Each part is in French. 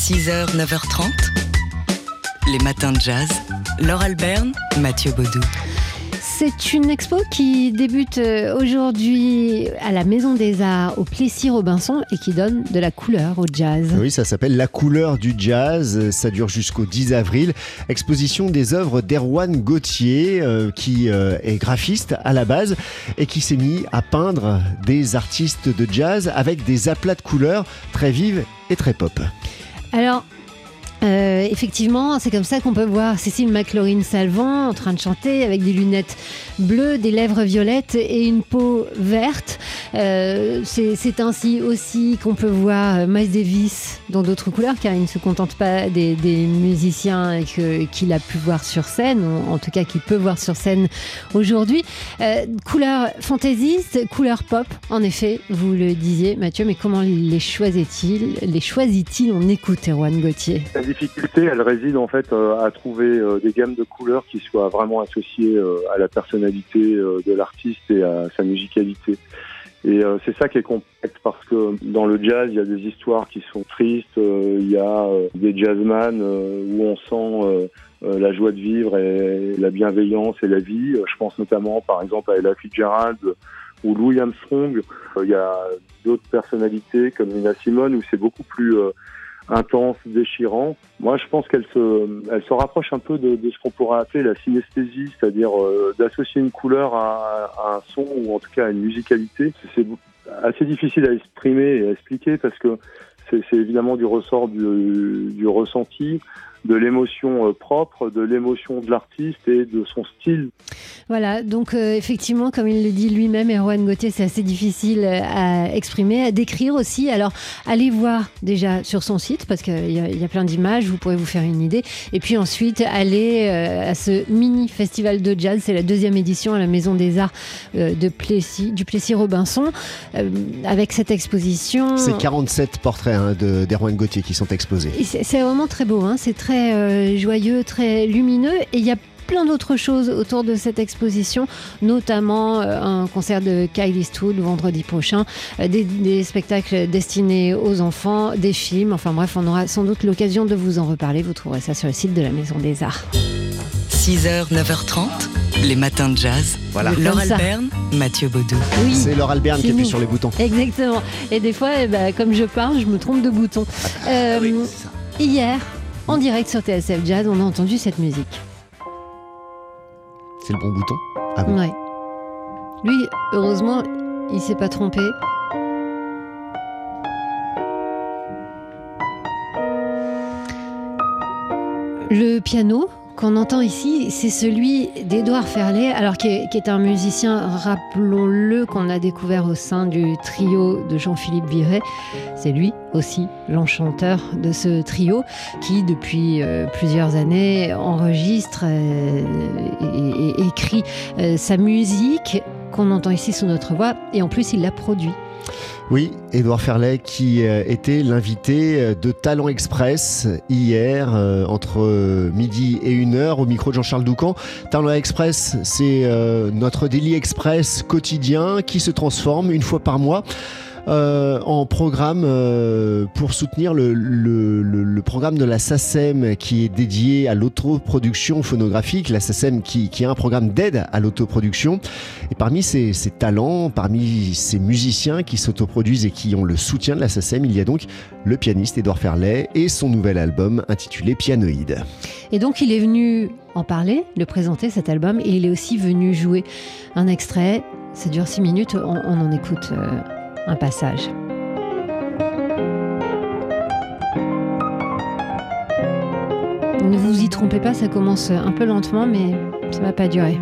6h, 9h30. Les matins de jazz. Laure Alberne, Mathieu Baudou. C'est une expo qui débute euh, aujourd'hui à la Maison des Arts au Plessis-Robinson et qui donne de la couleur au jazz. Oui, ça s'appelle La couleur du jazz. Ça dure jusqu'au 10 avril. Exposition des œuvres d'Erwan Gauthier, euh, qui euh, est graphiste à la base et qui s'est mis à peindre des artistes de jazz avec des aplats de couleurs très vives et très pop. Alors, euh, effectivement, c'est comme ça qu'on peut voir Cécile McLaurin Salvant en train de chanter avec des lunettes bleues, des lèvres violettes et une peau verte. Euh, c'est ainsi aussi qu'on peut voir Miles Davis dans d'autres couleurs, car il ne se contente pas des, musiciens qu'il a pu voir sur scène, en tout cas qu'il peut voir sur scène aujourd'hui. Euh, couleur fantaisiste, couleur pop, en effet, vous le disiez Mathieu, mais comment les choisit-il Les choisit-il On écoute Erwan Gauthier? Difficulté, elle réside en fait euh, à trouver euh, des gammes de couleurs qui soient vraiment associées euh, à la personnalité de l'artiste et à sa musicalité. Et c'est ça qui est complexe parce que dans le jazz, il y a des histoires qui sont tristes, il y a des jazzman où on sent la joie de vivre et la bienveillance et la vie. Je pense notamment par exemple à Ella Fitzgerald ou Louis Armstrong. Il y a d'autres personnalités comme Nina Simone où c'est beaucoup plus intense, déchirant. Moi, je pense qu'elle se, elle se rapproche un peu de, de ce qu'on pourrait appeler la synesthésie, c'est-à-dire euh, d'associer une couleur à, à, un son ou en tout cas à une musicalité. C'est assez difficile à exprimer et à expliquer parce que c'est évidemment du ressort du, du ressenti de l'émotion euh, propre, de l'émotion de l'artiste et de son style. Voilà, donc euh, effectivement, comme il le dit lui-même, Erwan Gauthier, c'est assez difficile euh, à exprimer, à décrire aussi. Alors, allez voir déjà sur son site, parce qu'il y, y, a plein d'images, vous pourrez vous faire une idée. Et puis ensuite, allez à ce mini festival de jazz, c'est la deuxième édition à la Maison des Arts de Plessis, du Plessis-Robinson, avec cette exposition. C'est 47 portraits hein, d'Erwan Gauthier qui sont exposés. C'est vraiment très beau, hein, c'est très très euh, joyeux, très lumineux. Et il y a plein d'autres choses autour de cette exposition, notamment euh, un concert de Kyle Eastwood vendredi prochain, euh, des, spectacles destinés aux enfants, des films, enfin bref, on aura sans doute l'occasion de vous en reparler. Vous trouverez ça sur le site de la Maison des Arts. 6h, 9h30, les matins de jazz. Voilà. Laure Alberne, Mathieu Baudou. Oui, c'est Laure Alberne qui appuie sur les boutons. Exactement. Et des fois, eh ben, comme je parle, je me trompe de bouton. Ah oui, hier, en direct sur TSF Jazz, on a entendu cette musique. C'est le bon bouton Ah oui. Ouais. Lui, heureusement, il s'est pas trompé. Le piano, qu'on entend ici, c'est celui d'Édouard Ferlet, alors qui est, un musicien, rappelons-le, qu'on a découvert au sein du trio de Jean-Philippe Viret. C'est lui aussi l'enchanteur de ce trio qui, depuis euh, plusieurs années, enregistre euh, et, écrit euh, sa musique qu'on entend ici sous notre voix, et en plus il la produit. Oui, Édouard Ferlet qui euh, était l'invité euh, de Talent Express hier euh, entre midi et une heure au micro de Jean-Charles Doucan. Talent Express, c'est notre Daily Express quotidien qui se transforme une fois par mois euh, en programme euh, pour soutenir le, programme de la SACEM qui est dédié à l'autoproduction phonographique. La SACEM qui, qui a un programme d'aide à l'autoproduction. Et parmi ces, talents, parmi ces musiciens qui s'autoproduisent et qui ont le soutien de la SACEM, il y a donc le pianiste Édouard Ferlet et son nouvel album intitulé Pianoïde. Et donc il est venu en parler, le présenter cet album, et il est aussi venu jouer un extrait. Ça dure six minutes, on, en écoute. Euh, passage. Ne vous y trompez pas, ça commence un peu lentement, mais ça va pas durer.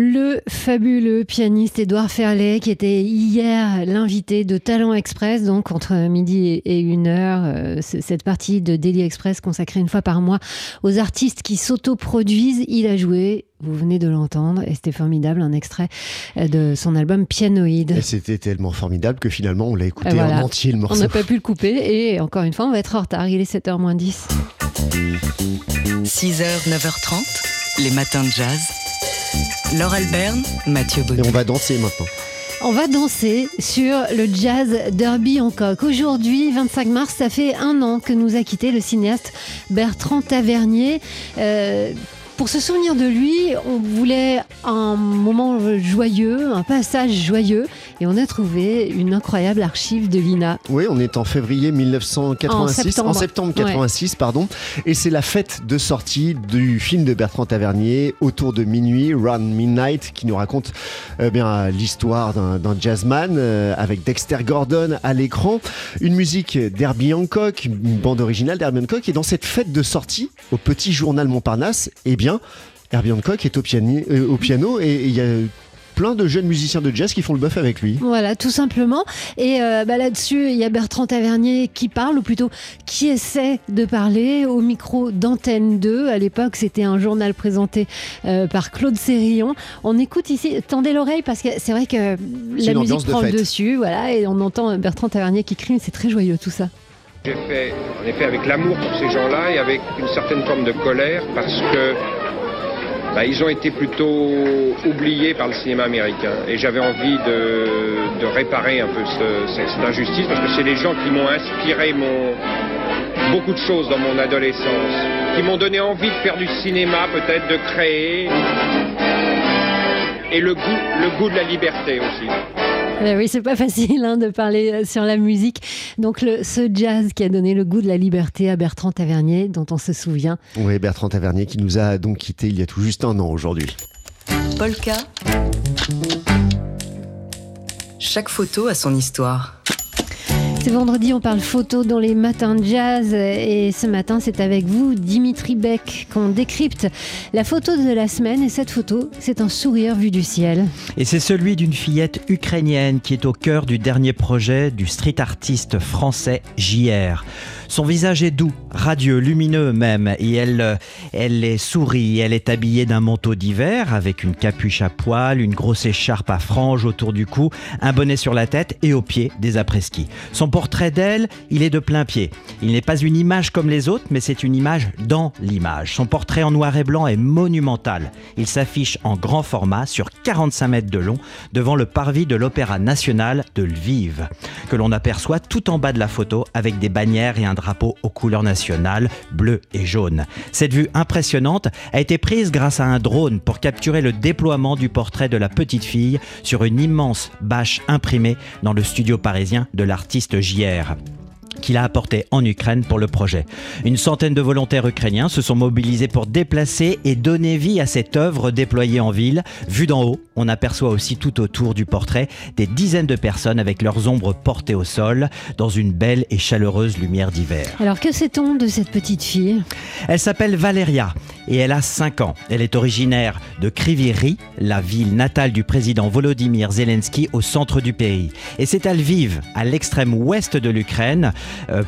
Le fabuleux pianiste Édouard Ferlet, qui était hier l'invité de Talent Express, donc entre midi et une heure, euh, cette partie de Daily Express consacrée une fois par mois aux artistes qui s'autoproduisent. Il a joué vous venez de l'entendre et c'était formidable, un extrait euh, de son album Pianoïde. Et c'était tellement formidable que finalement on l'a écouté en entier le morceau. On n'a pas pu le couper et encore une fois on va être en retard, il est 7h moins 10. 6h, 9h30, les matins de jazz. Laure Alberne, Mathieu Baudou. Et on va danser maintenant. On va danser sur le jazz Derby en coque. Aujourd'hui, 25 mars, ça fait un an que nous a quitté le cinéaste Bertrand Tavernier. Euh, pour se souvenir de lui, on voulait un moment joyeux, un passage joyeux, et on a trouvé une incroyable archive de l'INA. Oui, on est en février 1986, en septembre, 86, pardon, et c'est la fête de sortie du film de Bertrand Tavernier, autour de minuit, Run Midnight, qui nous raconte euh, bien l'histoire d'un jazzman euh, avec Dexter Gordon à l'écran, une musique d'Herbie Hancock, une bande originale d'Herbie Hancock, et dans cette fête de sortie, au petit journal Montparnasse, eh bien Herbie Hancock est au, euh, au piano et il y a plein de jeunes musiciens de jazz qui font le bœuf avec lui. Voilà, tout simplement. Et euh, bah, là-dessus, il y a Bertrand Tavernier qui parle, ou plutôt qui essaie de parler au micro d'Antenne 2. À l'époque, c'était un journal présenté euh, par Claude Sérillon. On écoute ici, tendez l'oreille parce que c'est vrai que la musique prend le dessus, voilà, et on entend Bertrand Tavernier qui crie, c'est très joyeux tout ça. J'ai fait, en effet, avec l'amour pour ces gens-là et avec une certaine forme de colère parce que bah, ils ont été plutôt oubliés par le cinéma américain. Et j'avais envie de, réparer un peu cette injustice parce que c'est les gens qui m'ont inspiré beaucoup de choses dans mon adolescence, qui m'ont donné envie de faire du cinéma, peut-être de créer, et le goût de la liberté aussi. Oui, c'est pas facile hein, de parler euh, sur la musique. Donc, le, ce jazz qui a donné le goût de la liberté à Bertrand Tavernier, dont on se souvient. Oui, Bertrand Tavernier qui nous a donc quitté il y a tout juste un an aujourd'hui. Polka. Chaque photo a son histoire. C'est vendredi, on parle photo dans les matins de jazz et ce matin c'est avec vous Dimitri Beck qu'on décrypte la photo de la semaine et cette photo c'est un sourire vu du ciel. Et c'est celui d'une fillette ukrainienne qui est au cœur du dernier projet du street artiste français JR. Son visage est doux, radieux, lumineux même, et elle, elle est sourit, elle est habillée d'un manteau d'hiver avec une capuche à poil, une grosse écharpe à franges autour du cou, un bonnet sur la tête et aux pieds des après-ski. Son portrait d'elle, il est de plein pied. Il n'est pas une image comme les autres, mais c'est une image dans l'image. Son portrait en noir et blanc est monumental. Il s'affiche en grand format sur 45 mètres de long devant le parvis de l'Opéra national de Lviv, que l'on aperçoit tout en bas de la photo avec des bannières et un drapeau aux couleurs nationales, bleu et jaune. Cette vue impressionnante a été prise grâce à un drone pour capturer le déploiement du portrait de la petite fille sur une immense bâche imprimée dans le studio parisien de l'artiste JR qu'il a apporté en Ukraine pour le projet. Une centaine de volontaires ukrainiens se sont mobilisés pour déplacer et donner vie à cette œuvre déployée en ville. Vue d'en haut, on aperçoit aussi tout autour du portrait des dizaines de personnes avec leurs ombres portées au sol dans une belle et chaleureuse lumière d'hiver. Alors que sait-on de cette petite fille? Elle s'appelle Valéria et elle a 5 ans. Elle est originaire de Kriviri, la ville natale du président Volodymyr Zelensky au centre du pays. Et c'est à Lviv, à l'extrême ouest de l'Ukraine,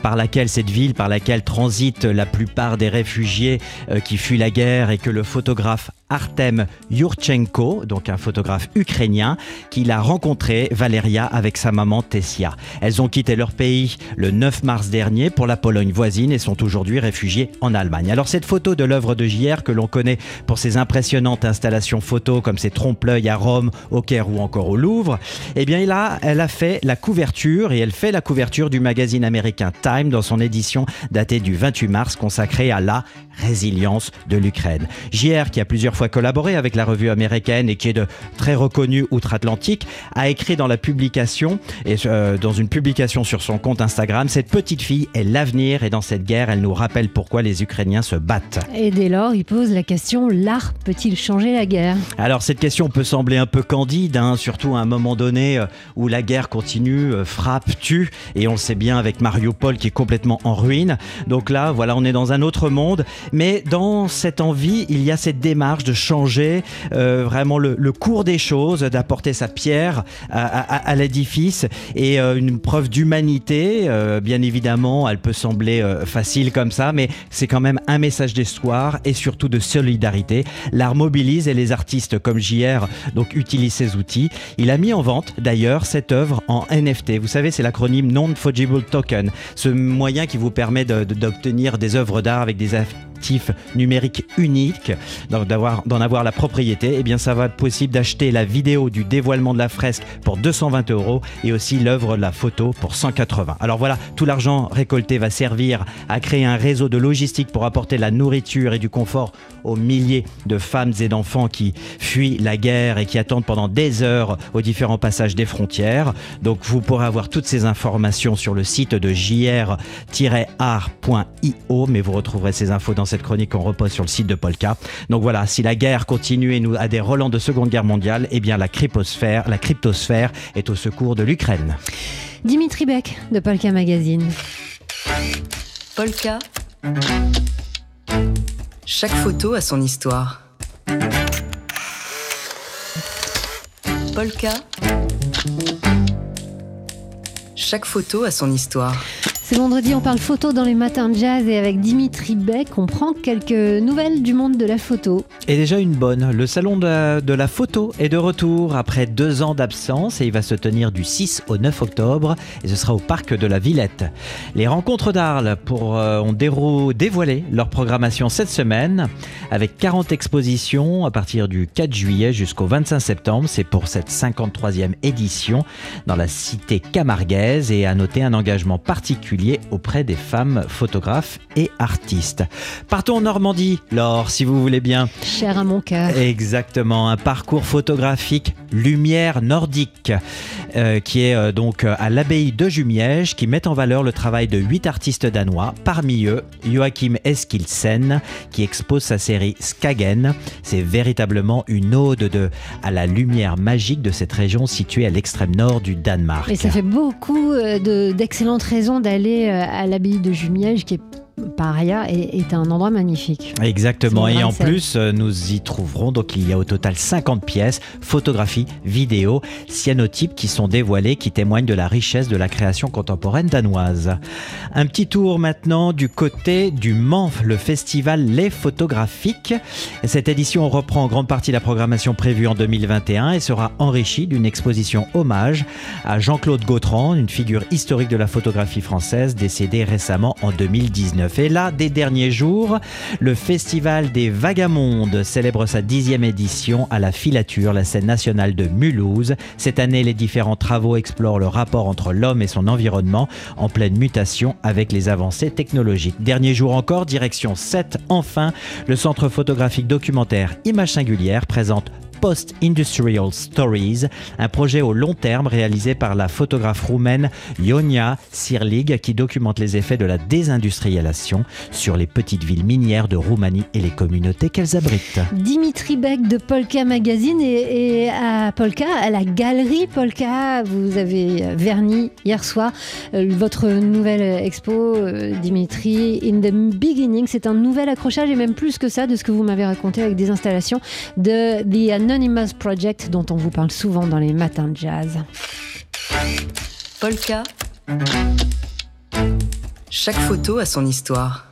par laquelle cette ville, par laquelle transitent la plupart des réfugiés euh, qui fuient la guerre et que le photographe Artem Yurchenko, donc un photographe ukrainien, qu'il a rencontré Valeria avec sa maman Tessia. Elles ont quitté leur pays le 9 mars dernier pour la Pologne voisine et sont aujourd'hui réfugiées en Allemagne. Alors cette photo de l'œuvre de JR que l'on connaît pour ses impressionnantes installations photos comme ses trompe-l'œil à Rome, au Caire ou encore au Louvre, eh bien là, elle a fait la couverture et elle fait la couverture du magazine américain Time dans son édition datée du 28 mars consacrée à la résilience de l'Ukraine. JR, qui a plusieurs collaboré avec la revue américaine et qui est de très reconnu outre-Atlantique, a écrit dans la publication et euh, dans une publication sur son compte Instagram, cette petite fille est l'avenir et dans cette guerre, elle nous rappelle pourquoi les Ukrainiens se battent. Et dès lors, il pose la question l'art peut-il changer la guerre? Alors cette question peut sembler un peu candide, hein, surtout à un moment donné euh, où la guerre continue, euh, frappe, tue, et on le sait bien avec Mariupol qui est complètement en ruine. Donc là, voilà, on est dans un autre monde, mais dans cette envie, il y a cette démarche de changer euh, vraiment le, cours des choses, d'apporter sa pierre à, l'édifice et une preuve d'humanité. bien évidemment, elle peut sembler facile comme ça, mais c'est quand même un message d'histoire et surtout de solidarité. L'art mobilise et les artistes comme JR donc utilisent ces outils. Il a mis en vente d'ailleurs cette œuvre en NFT. Vous savez, c'est l'acronyme Non-Fungible Token, ce moyen qui vous permet d'obtenir des œuvres d'art avec des numérique unique, d'en avoir la propriété, et eh bien ça va être possible d'acheter la vidéo du dévoilement de la fresque pour 220 euros et aussi l'œuvre de la photo pour 180. Alors voilà, tout l'argent récolté va servir à créer un réseau de logistique pour apporter la nourriture et du confort aux milliers de femmes et d'enfants qui fuient la guerre et qui attendent pendant des heures aux différents passages des frontières. Donc vous pourrez avoir toutes ces informations sur le site de jr-art.io, mais vous retrouverez ces infos dans cette chronique qu'on repose sur le site de Polka. Donc voilà, si la guerre continue et nous a des relents de Seconde Guerre mondiale, eh bien la cryptosphère, la cryptosphère est au secours de l'Ukraine. Dimitri Beck de Polka Magazine. Polka. Chaque photo a son histoire. Polka. Chaque photo a son histoire. C'est vendredi, on parle photo dans les matins de jazz et avec Dimitri Beck, on prend quelques nouvelles du monde de la photo. Et déjà une bonne, le salon de la, photo est de retour après deux ans d'absence et il va se tenir du 6 au 9 octobre et ce sera au parc de la Villette. Les rencontres d'Arles pour, euh, ont dévoilé leur programmation cette semaine avec 40 expositions à partir du 4 juillet jusqu'au 25 septembre. C'est pour cette 53e édition dans la cité camarguaise et à noter un engagement particulier auprès des femmes photographes et artistes. Partons en Normandie, Laure, si vous voulez bien. Cher à mon cœur. Exactement, un parcours photographique lumière nordique euh, qui est euh, donc à l'abbaye de Jumièges qui met en valeur le travail de huit artistes danois, parmi eux Joachim Eskilsen qui expose sa série Skagen. C'est véritablement une ode de, à la lumière magique de cette région située à l'extrême nord du Danemark. Et ça fait beaucoup euh, d'excellentes raisons d'aller euh, à l'abbaye de Jumièges, qui est par ailleurs est, un endroit magnifique. Exactement. Et en plus, euh, nous y trouverons, donc il y a au total 50 pièces, photographies, vidéos, cyanotypes qui sont dévoilées, qui témoignent de la richesse de la création contemporaine danoise. Un petit tour maintenant du côté du Mans, le festival Les Photographiques. Cette édition reprend en grande partie la programmation prévue en 2021 et sera enrichie d'une exposition hommage à Jean-Claude Gautran, une figure historique de la photographie française décédée récemment en 2019. Et là, des derniers jours, le Festival des Vagamondes célèbre sa dixième édition à la Filature, la scène nationale de Mulhouse. Cette année, les différents travaux explorent le rapport entre l'homme et son environnement en pleine mutation avec les avancées technologiques. Dernier jour encore, direction 7, enfin, le centre photographique documentaire Images Singulières présente Post-Industrial Stories, un projet au long terme réalisé par la photographe roumaine Ionia Sirlig qui documente les effets de la désindustrialisation sur les petites villes minières de Roumanie et les communautés qu'elles abritent. Dimitri Beck de Polka Magazine et, à Polka, à la galerie Polka, vous avez verni hier soir euh, votre nouvelle expo, euh, Dimitri, In the Beginning. C'est un nouvel accrochage et même plus que ça de ce que vous m'avez raconté avec des installations de The Anonymous Project dont on vous parle souvent dans les matins de jazz. Polka. Chaque photo a son histoire.